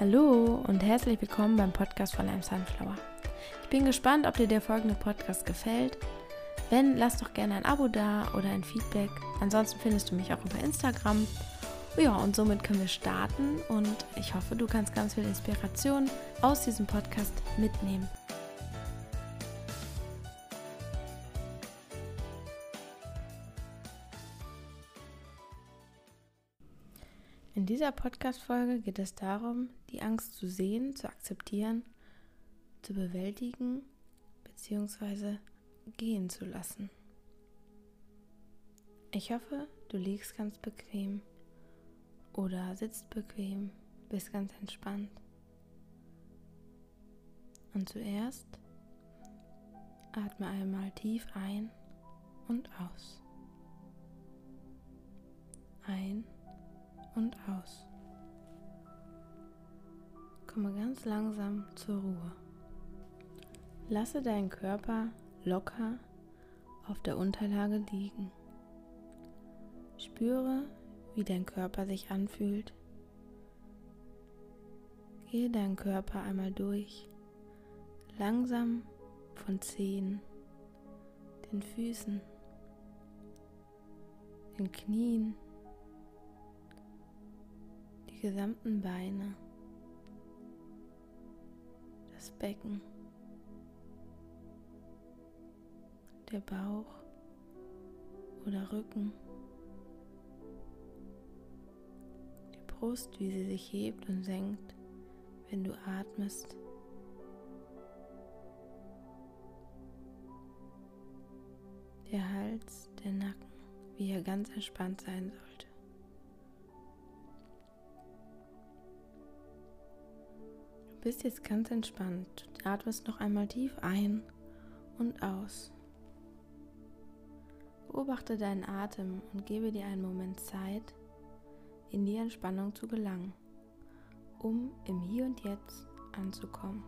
Hallo und herzlich willkommen beim Podcast von einem Sunflower. Ich bin gespannt, ob dir der folgende Podcast gefällt. Wenn, lass doch gerne ein Abo da oder ein Feedback. Ansonsten findest du mich auch über Instagram. Ja, und somit können wir starten und ich hoffe, du kannst ganz viel Inspiration aus diesem Podcast mitnehmen. Dieser Podcast-Folge geht es darum, die Angst zu sehen, zu akzeptieren, zu bewältigen bzw. gehen zu lassen. Ich hoffe, du liegst ganz bequem oder sitzt bequem, bist ganz entspannt. Und zuerst atme einmal tief ein und aus. Ein und aus. Komme ganz langsam zur Ruhe. Lasse deinen Körper locker auf der Unterlage liegen. Spüre, wie dein Körper sich anfühlt. Gehe deinen Körper einmal durch, langsam von Zehen, den Füßen, den Knien, die gesamten Beine, das Becken, der Bauch oder Rücken, die Brust, wie sie sich hebt und senkt, wenn du atmest. Der Hals, der Nacken, wie er ganz entspannt sein sollte. Bist jetzt ganz entspannt. Du atmest noch einmal tief ein und aus. Beobachte deinen Atem und gebe dir einen Moment Zeit, in die Entspannung zu gelangen, um im Hier und Jetzt anzukommen.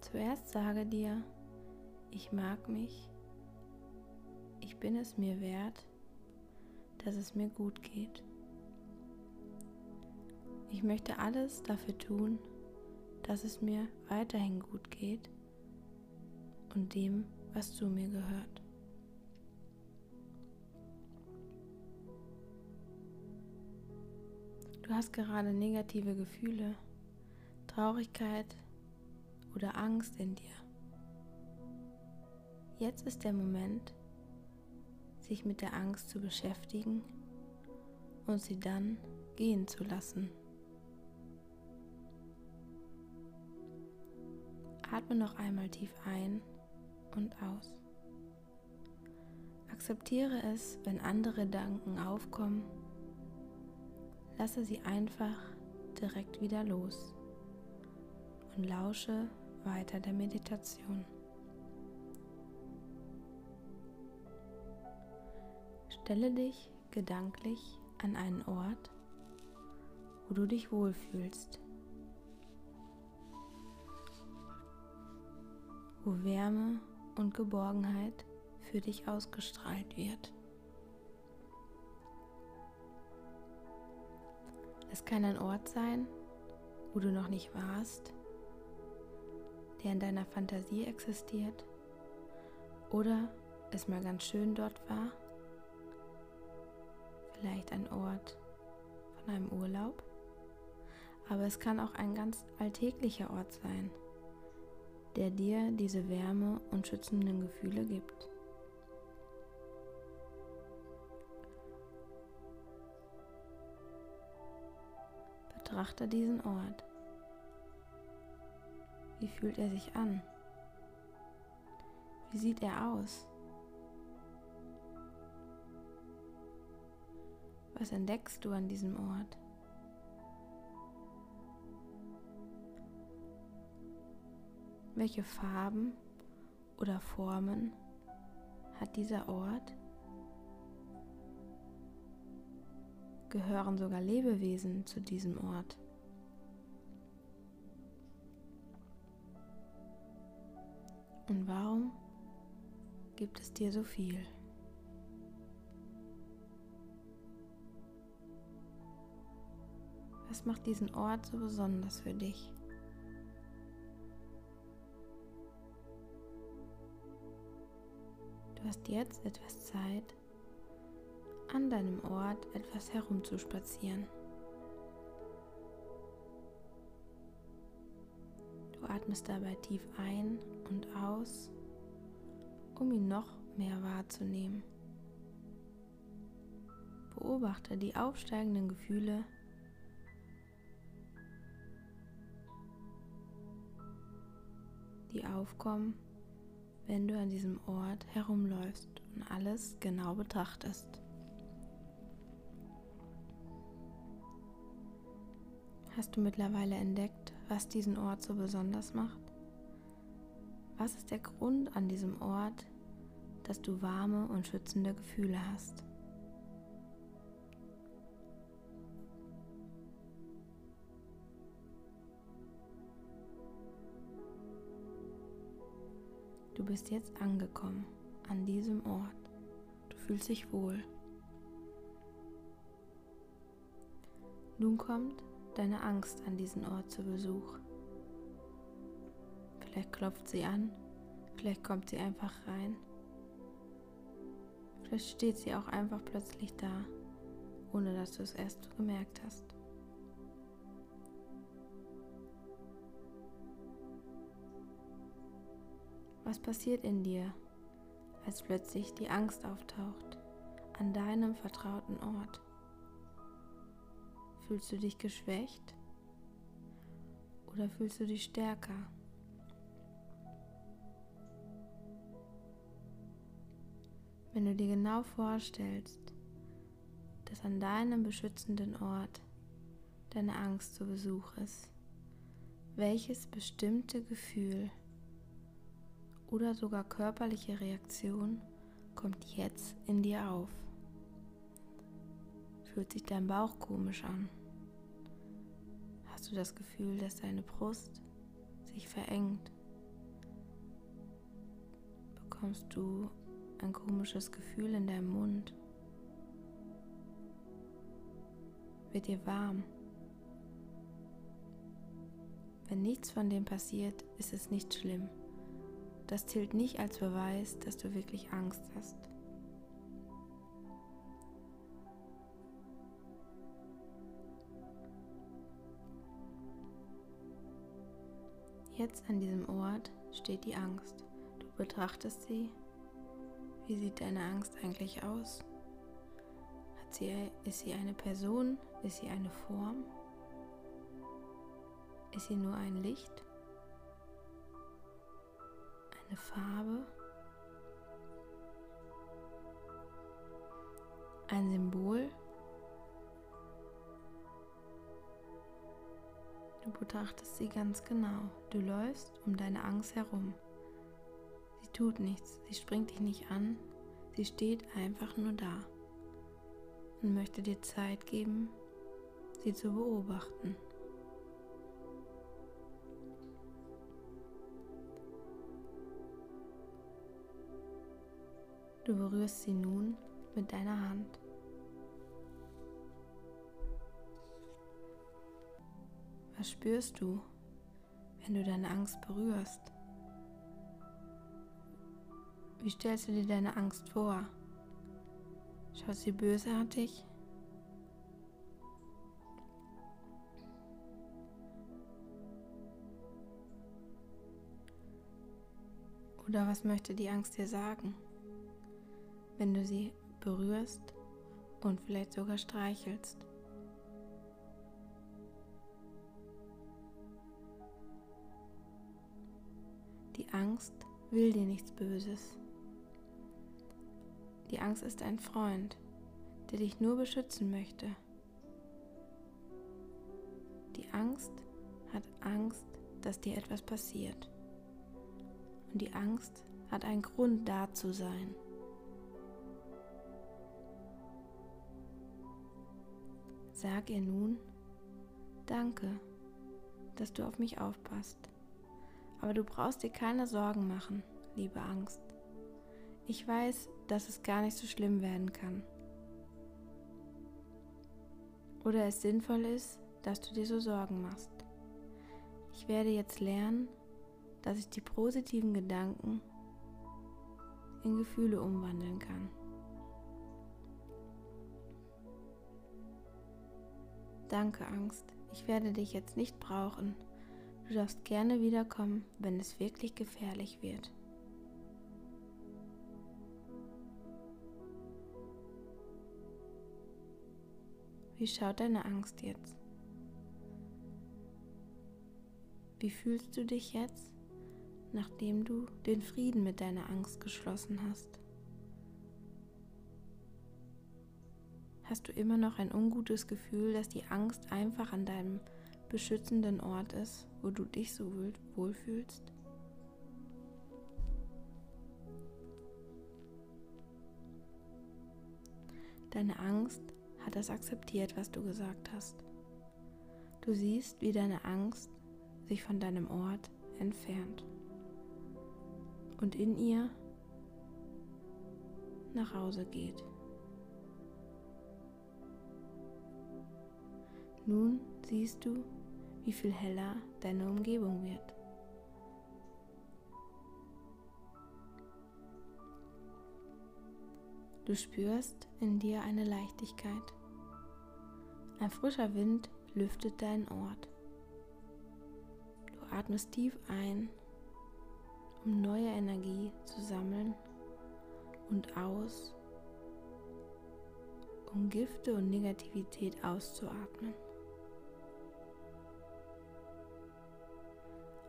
Zuerst sage dir, ich mag mich, ich bin es mir wert, dass es mir gut geht. Ich möchte alles dafür tun, dass es mir weiterhin gut geht und dem, was zu mir gehört. Du hast gerade negative Gefühle, Traurigkeit oder Angst in dir. Jetzt ist der Moment, sich mit der Angst zu beschäftigen und sie dann gehen zu lassen. Atme noch einmal tief ein und aus. Akzeptiere es, wenn andere Gedanken aufkommen. Lasse sie einfach direkt wieder los und lausche weiter der Meditation. Stelle dich gedanklich an einen Ort, wo du dich wohlfühlst. Wo Wärme und Geborgenheit für dich ausgestrahlt wird. Es kann ein Ort sein, wo du noch nicht warst, der in deiner Fantasie existiert oder es mal ganz schön dort war. Vielleicht ein Ort von einem Urlaub, aber es kann auch ein ganz alltäglicher Ort sein der dir diese Wärme und schützenden Gefühle gibt. Betrachte diesen Ort. Wie fühlt er sich an? Wie sieht er aus? Was entdeckst du an diesem Ort? Welche Farben oder Formen hat dieser Ort? Gehören sogar Lebewesen zu diesem Ort? Und warum gibt es dir so viel? Was macht diesen Ort so besonders für dich? Du hast jetzt etwas Zeit, an deinem Ort etwas herumzuspazieren. Du atmest dabei tief ein und aus, um ihn noch mehr wahrzunehmen. Beobachte die aufsteigenden Gefühle, die aufkommen, wenn du an diesem Ort herumläufst und alles genau betrachtest. Hast du mittlerweile entdeckt, was diesen Ort so besonders macht? Was ist der Grund an diesem Ort, dass du warme und schützende Gefühle hast? Bist jetzt angekommen an diesem Ort. Du fühlst dich wohl. Nun kommt deine Angst an diesen Ort zu Besuch. Vielleicht klopft sie an, vielleicht kommt sie einfach rein. Vielleicht steht sie auch einfach plötzlich da, ohne dass du es erst gemerkt hast. Was passiert in dir, als plötzlich die Angst auftaucht an deinem vertrauten Ort? Fühlst du dich geschwächt oder fühlst du dich stärker? Wenn du dir genau vorstellst, dass an deinem beschützenden Ort deine Angst zu Besuch ist, welches bestimmte Gefühl oder sogar körperliche Reaktion kommt jetzt in dir auf. Fühlt sich dein Bauch komisch an? Hast du das Gefühl, dass deine Brust sich verengt? Bekommst du ein komisches Gefühl in deinem Mund? Wird dir warm? Wenn nichts von dem passiert, ist es nicht schlimm. Das zählt nicht als Beweis, dass du wirklich Angst hast. Jetzt an diesem Ort steht die Angst. Du betrachtest sie. Wie sieht deine Angst eigentlich aus? Hat sie, ist sie eine Person? Ist sie eine Form? Ist sie nur ein Licht? Eine Farbe, ein Symbol. Du betrachtest sie ganz genau. Du läufst um deine Angst herum. Sie tut nichts, sie springt dich nicht an, sie steht einfach nur da und möchte dir Zeit geben, sie zu beobachten. Du berührst sie nun mit deiner Hand. Was spürst du, wenn du deine Angst berührst? Wie stellst du dir deine Angst vor? Schaut sie bösartig? Oder was möchte die Angst dir sagen? Wenn du sie berührst und vielleicht sogar streichelst. Die Angst will dir nichts Böses. Die Angst ist ein Freund, der dich nur beschützen möchte. Die Angst hat Angst, dass dir etwas passiert. Und die Angst hat einen Grund da zu sein. Sag ihr nun, danke, dass du auf mich aufpasst. Aber du brauchst dir keine Sorgen machen, liebe Angst. Ich weiß, dass es gar nicht so schlimm werden kann. Oder es sinnvoll ist, dass du dir so Sorgen machst. Ich werde jetzt lernen, dass ich die positiven Gedanken in Gefühle umwandeln kann. Danke, Angst. Ich werde dich jetzt nicht brauchen. Du darfst gerne wiederkommen, wenn es wirklich gefährlich wird. Wie schaut deine Angst jetzt? Wie fühlst du dich jetzt, nachdem du den Frieden mit deiner Angst geschlossen hast? Hast du immer noch ein ungutes Gefühl, dass die Angst einfach an deinem beschützenden Ort ist, wo du dich so wohlfühlst? Deine Angst hat es akzeptiert, was du gesagt hast. Du siehst, wie deine Angst sich von deinem Ort entfernt und in ihr nach Hause geht. Nun siehst du, wie viel heller deine Umgebung wird. Du spürst in dir eine Leichtigkeit. Ein frischer Wind lüftet deinen Ort. Du atmest tief ein, um neue Energie zu sammeln und aus, um Gifte und Negativität auszuatmen.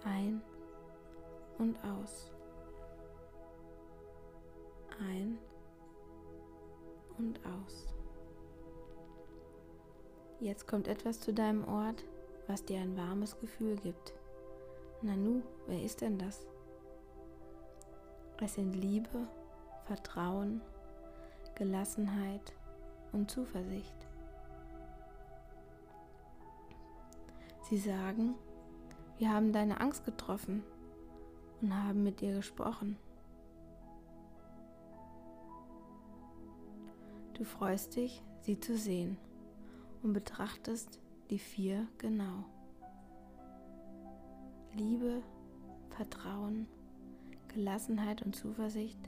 Ein und aus. Ein und aus. Jetzt kommt etwas zu deinem Ort, was dir ein warmes Gefühl gibt. Nanu, wer ist denn das? Es sind Liebe, Vertrauen, Gelassenheit und Zuversicht. Sie sagen, wir haben deine Angst getroffen und haben mit dir gesprochen. Du freust dich, sie zu sehen und betrachtest die vier genau. Liebe, Vertrauen, Gelassenheit und Zuversicht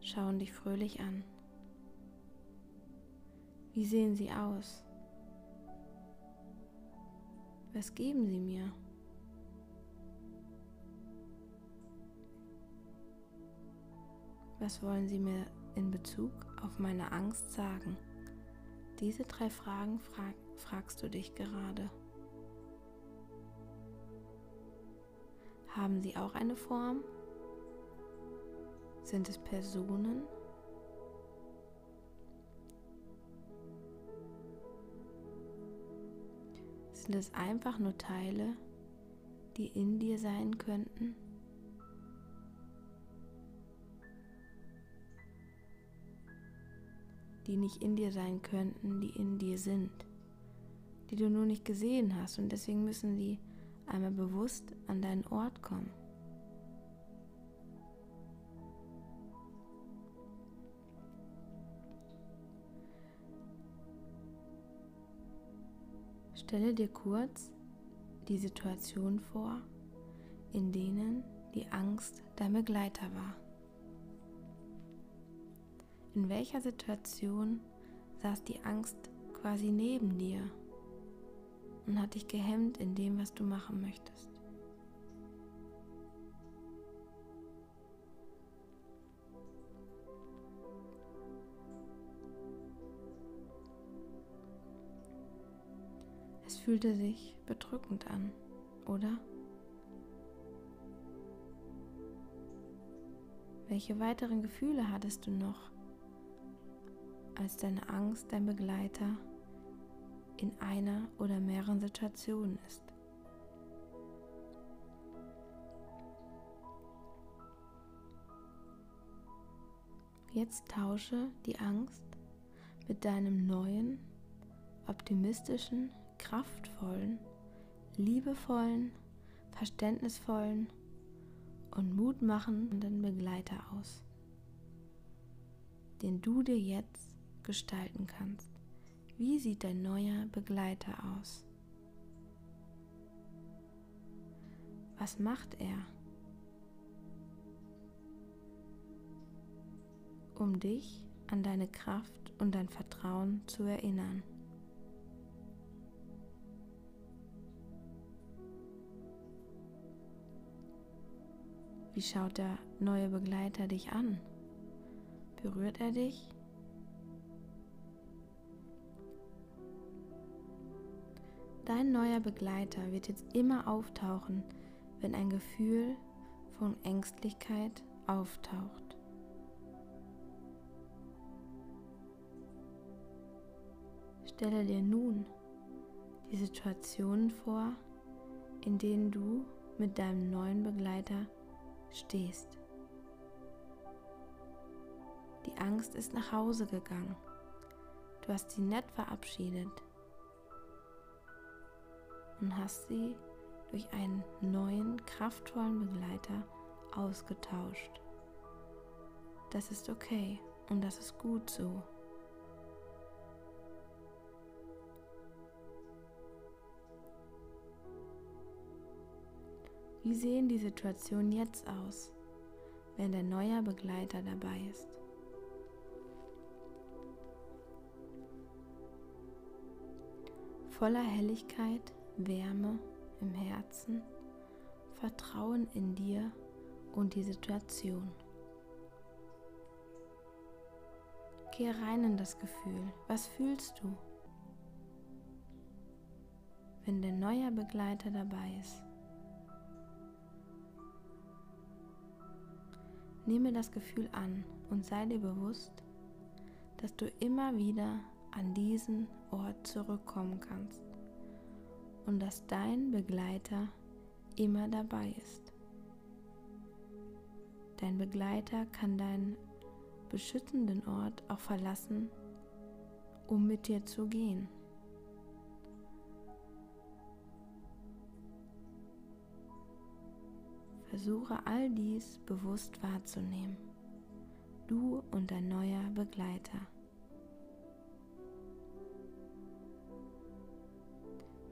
schauen dich fröhlich an. Wie sehen sie aus? Was geben sie mir? Was wollen Sie mir in Bezug auf meine Angst sagen? Diese drei Fragen frag, fragst du dich gerade. Haben sie auch eine Form? Sind es Personen? Sind es einfach nur Teile, die in dir sein könnten? Die nicht in dir sein könnten, die in dir sind, die du nur nicht gesehen hast und deswegen müssen sie einmal bewusst an deinen Ort kommen. Stelle dir kurz die Situation vor, in denen die Angst dein Begleiter war. In welcher Situation saß die Angst quasi neben dir und hat dich gehemmt in dem, was du machen möchtest? Es fühlte sich bedrückend an, oder? Welche weiteren Gefühle hattest du noch als deine Angst dein Begleiter in einer oder mehreren Situationen ist. Jetzt tausche die Angst mit deinem neuen, optimistischen, kraftvollen, liebevollen, verständnisvollen und mutmachenden Begleiter aus, den du dir jetzt gestalten kannst. Wie sieht dein neuer Begleiter aus? Was macht er? Um dich an deine Kraft und dein Vertrauen zu erinnern. Wie schaut der neue Begleiter dich an? Berührt er dich? Dein neuer Begleiter wird jetzt immer auftauchen, wenn ein Gefühl von Ängstlichkeit auftaucht. Stelle dir nun die Situationen vor, in denen du mit deinem neuen Begleiter stehst. Die Angst ist nach Hause gegangen. Du hast sie nett verabschiedet und hast sie durch einen neuen, kraftvollen Begleiter ausgetauscht. Das ist okay und das ist gut so. Wie sehen die Situationen jetzt aus, wenn der neue Begleiter dabei ist? Voller Helligkeit, Wärme im Herzen, Vertrauen in dir und die Situation. Geh rein in das Gefühl. Was fühlst du, wenn der neue Begleiter dabei ist? Nehme das Gefühl an und sei dir bewusst, dass du immer wieder an diesen Ort zurückkommen kannst und dass dein Begleiter immer dabei ist. Dein Begleiter kann deinen beschützenden Ort auch verlassen, um mit dir zu gehen. Versuche all dies bewusst wahrzunehmen. Du und dein neuer Begleiter.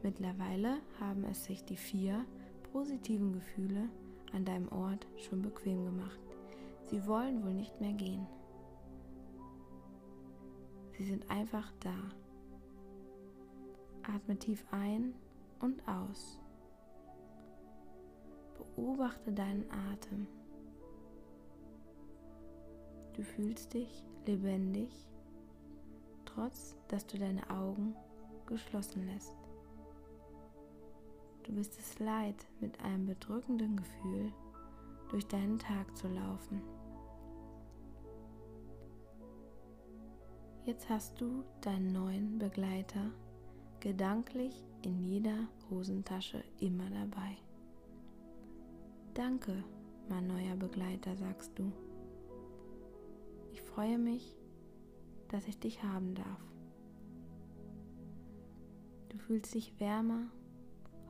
Mittlerweile haben es sich die vier positiven Gefühle an deinem Ort schon bequem gemacht. Sie wollen wohl nicht mehr gehen. Sie sind einfach da. Atme tief ein und aus. Beobachte deinen Atem. Du fühlst dich lebendig, trotz dass du deine Augen geschlossen lässt. Du bist es leid, mit einem bedrückenden Gefühl durch deinen Tag zu laufen. Jetzt hast du deinen neuen Begleiter gedanklich in jeder Hosentasche immer dabei. Danke, mein neuer Begleiter, sagst du. Ich freue mich, dass ich dich haben darf. Du fühlst dich wärmer,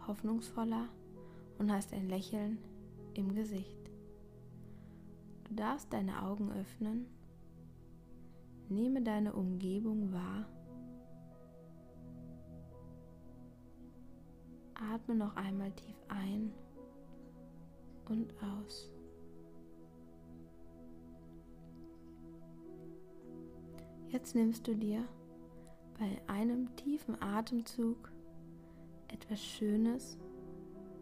hoffnungsvoller und hast ein Lächeln im Gesicht. Du darfst deine Augen öffnen, nehme deine Umgebung wahr, atme noch einmal tief ein und aus. Jetzt nimmst du dir bei einem tiefen Atemzug etwas Schönes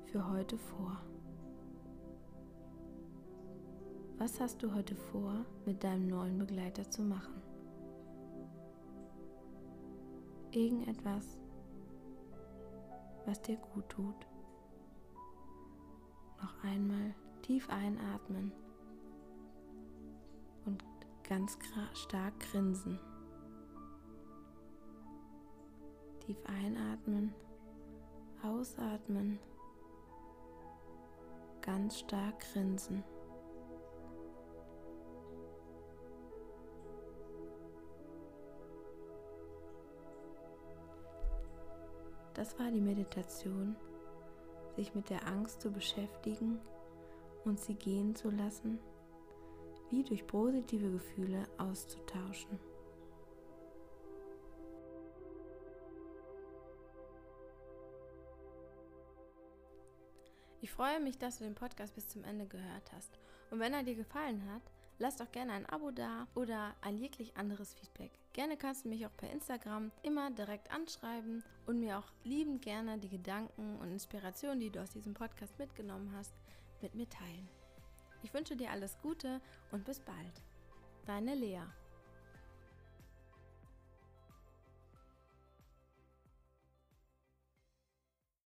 für heute vor. Was hast du heute vor, mit deinem neuen Begleiter zu machen? Irgendetwas, was dir gut tut noch einmal tief einatmen und ganz stark grinsen. Tief einatmen, ausatmen, ganz stark grinsen. Das war die Meditation sich mit der Angst zu beschäftigen und sie gehen zu lassen, wie durch positive Gefühle auszutauschen. Ich freue mich, dass du den Podcast bis zum Ende gehört hast. Und wenn er dir gefallen hat, lass doch gerne ein Abo da oder ein jeglich anderes Feedback. Gerne kannst du mich auch per Instagram immer direkt anschreiben und mir auch liebend gerne die Gedanken und Inspirationen, die du aus diesem Podcast mitgenommen hast, mit mir teilen. Ich wünsche dir alles Gute und bis bald. Deine Lea.